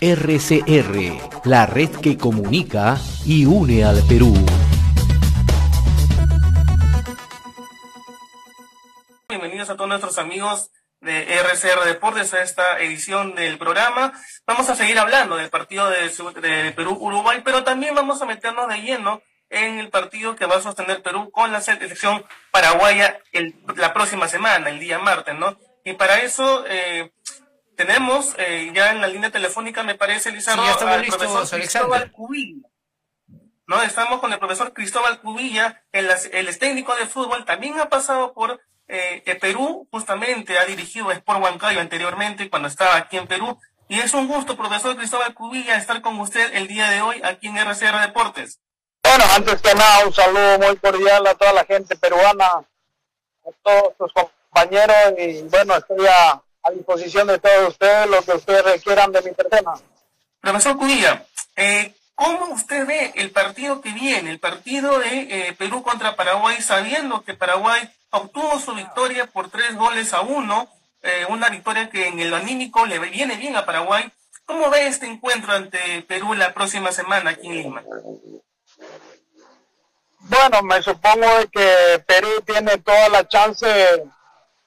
RCR, la red que comunica y une al Perú. Bienvenidos a todos nuestros amigos de RCR Deportes a esta edición del programa. Vamos a seguir hablando del partido de, Perú-Uruguay, pero también vamos a meternos de lleno en el partido que va a sostener Perú con la selección paraguaya la próxima semana, el día martes, ¿no? Y para eso eh, tenemos eh, ya en la línea telefónica, me parece, Lizardo, al profesor Cristóbal Cubilla. ¿no? Estamos con el profesor Cristóbal Cubilla, el, el técnico de fútbol, también ha pasado por eh, Perú, justamente ha dirigido Sport Huancayo anteriormente cuando estaba aquí en Perú. Y es un gusto, profesor Cristóbal Cubilla, estar con usted el día de hoy aquí en RCR Deportes. Bueno, antes que nada, un saludo muy cordial a toda la gente peruana, a todos sus compañeros y bueno, estoy a a disposición de todos ustedes lo que ustedes requieran de mi persona. Profesor Cudilla, eh, ¿cómo usted ve el partido que viene, el partido de eh, Perú contra Paraguay, sabiendo que Paraguay obtuvo su victoria por tres goles a uno, eh, una victoria que en el anímico le viene bien a Paraguay? ¿Cómo ve este encuentro ante Perú la próxima semana aquí en Lima? Bueno, me supongo que Perú tiene toda la chance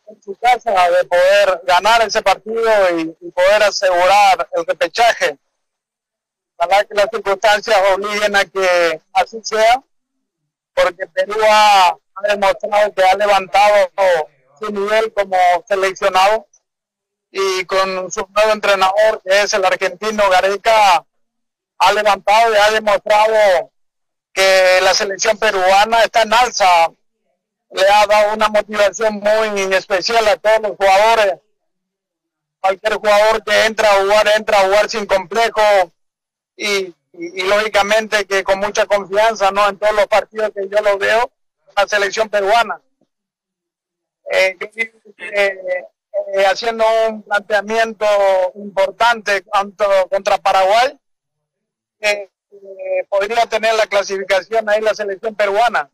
en su casa de poder ganar ese partido y, poder asegurar el repechaje. Ojalá que las circunstancias obliguen a que así sea, porque Perú ha, demostrado que ha levantado su nivel como seleccionado y con su nuevo entrenador, que es el argentino Gareca, ha levantado y ha demostrado que la selección peruana está en alza le ha dado una motivación muy especial a todos los jugadores. Cualquier jugador que entra a jugar, entra a jugar sin complejo y, lógicamente que con mucha confianza, ¿no? En todos los partidos que yo lo veo, la selección peruana. Eh, eh, haciendo un planteamiento importante contra Paraguay, eh, podría tener la clasificación ahí la selección peruana.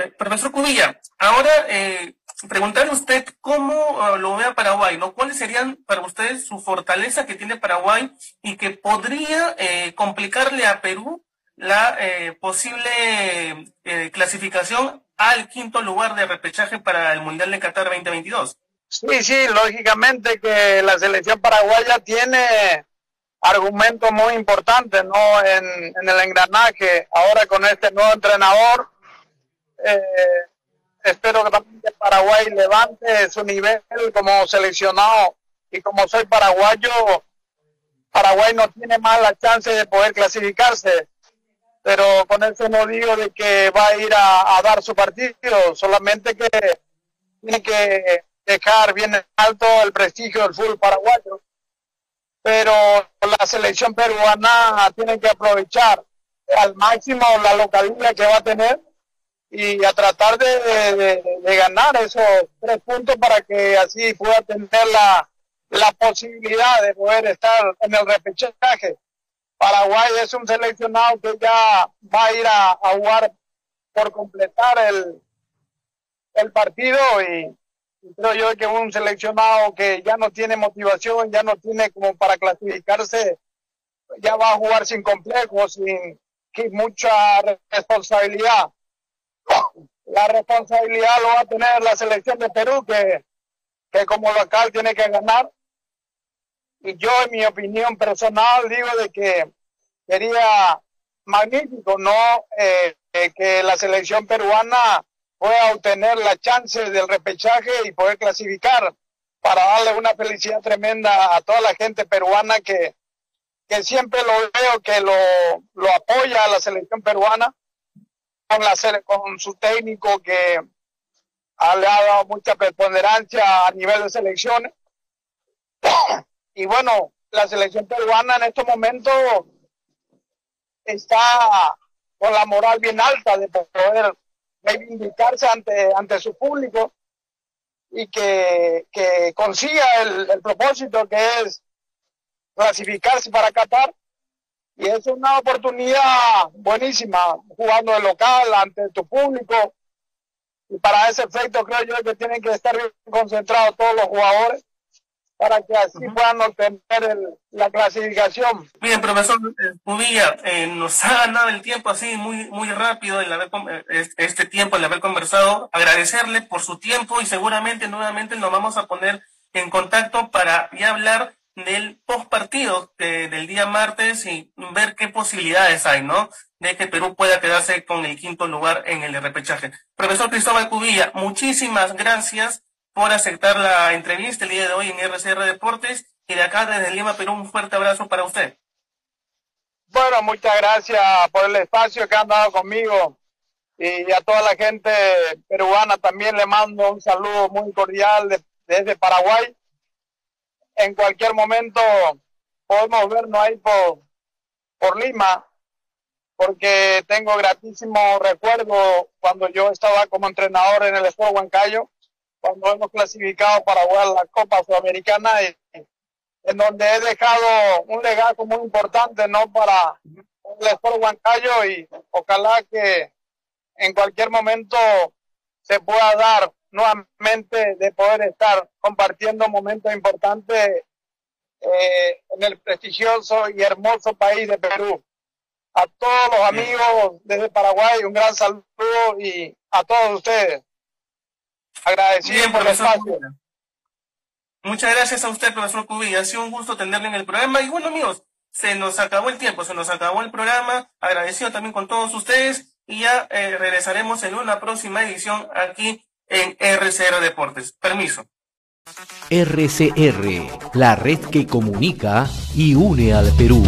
Eh, profesor Cubilla, ahora eh, preguntarle a usted cómo ah, lo ve a Paraguay, ¿no? ¿Cuáles serían para usted su fortaleza que tiene Paraguay y que podría eh, complicarle a Perú la posible clasificación al quinto lugar de repechaje para el Mundial de Qatar 2022? Sí, sí, lógicamente que la selección paraguaya tiene argumentos muy importantes, ¿no? En el engranaje, ahora con este nuevo entrenador eh, espero que también Paraguay levante su nivel como seleccionado. Y como soy paraguayo, Paraguay no tiene más la chance de poder clasificarse, pero con eso no digo de que va a ir a, dar su partido, solamente que tiene que dejar bien alto el prestigio del fútbol paraguayo. Pero la selección peruana tiene que aprovechar al máximo la localidad que va a tener y a tratar de, ganar esos tres puntos para que así pueda tener la, la posibilidad de poder estar en el repechaje. Paraguay es un seleccionado que ya va a ir a, jugar por completar el, el partido y, creo yo que un seleccionado que ya no tiene motivación, ya no tiene como para clasificarse, ya va a jugar sin complejos, sin mucha responsabilidad la responsabilidad lo va a tener la selección de Perú, que, que como local tiene que ganar. Y yo, en mi opinión personal, digo de que sería magnífico, ¿no? Eh, eh, que la selección peruana pueda obtener la chance del repechaje y poder clasificar para darle una felicidad tremenda a toda la gente peruana que, que siempre lo veo que lo, lo apoya a la selección peruana con, la, con su técnico que ha, le ha dado mucha preponderancia a nivel de selecciones. y bueno, la selección peruana en estos momentos está con la moral bien alta de poder reivindicarse ante, ante su público y que, que consiga el, el propósito que es clasificarse para Qatar y es una oportunidad buenísima jugando de local ante tu público y para ese efecto creo yo que tienen que estar bien concentrados todos los jugadores para que así puedan obtener la clasificación. Bien, profesor Pudilla, eh, nos ha ganado el tiempo así muy muy rápido el haber eh, este tiempo el haber conversado. Agradecerle por su tiempo y seguramente nuevamente nos vamos a poner en contacto para ya hablar del post partido del día martes y ver qué posibilidades hay, ¿no? De que Perú pueda quedarse con el quinto lugar en el repechaje. Profesor Cristóbal Cubilla, muchísimas gracias por aceptar la entrevista el día de hoy en RCR Deportes y de acá desde Lima, Perú, un fuerte abrazo para usted. Bueno, muchas gracias por el espacio que han dado conmigo y a toda la gente peruana también le mando un saludo muy cordial desde Paraguay. En cualquier momento podemos vernos ahí por, por Lima, porque tengo gratísimo recuerdo cuando yo estaba como entrenador en el Sport Huancayo cuando hemos clasificado para jugar la Copa Sudamericana, en donde he dejado un legado muy importante no para el Sport Huancayo y ojalá que en cualquier momento se pueda dar nuevamente de poder estar compartiendo momentos importantes eh, en el prestigioso y hermoso país de Perú. A todos los amigos desde Paraguay, un gran saludo y a todos ustedes. Agradecido por el espacio. Muchas gracias a usted, profesor Cubilla. Ha sido un gusto tenerle en el programa. Y bueno, amigos, se nos acabó el tiempo, se nos acabó el programa. Agradecido también con todos ustedes. Y ya eh, regresaremos en una próxima edición aquí en RCR Deportes. Permiso. RCR, la red que comunica y une al Perú.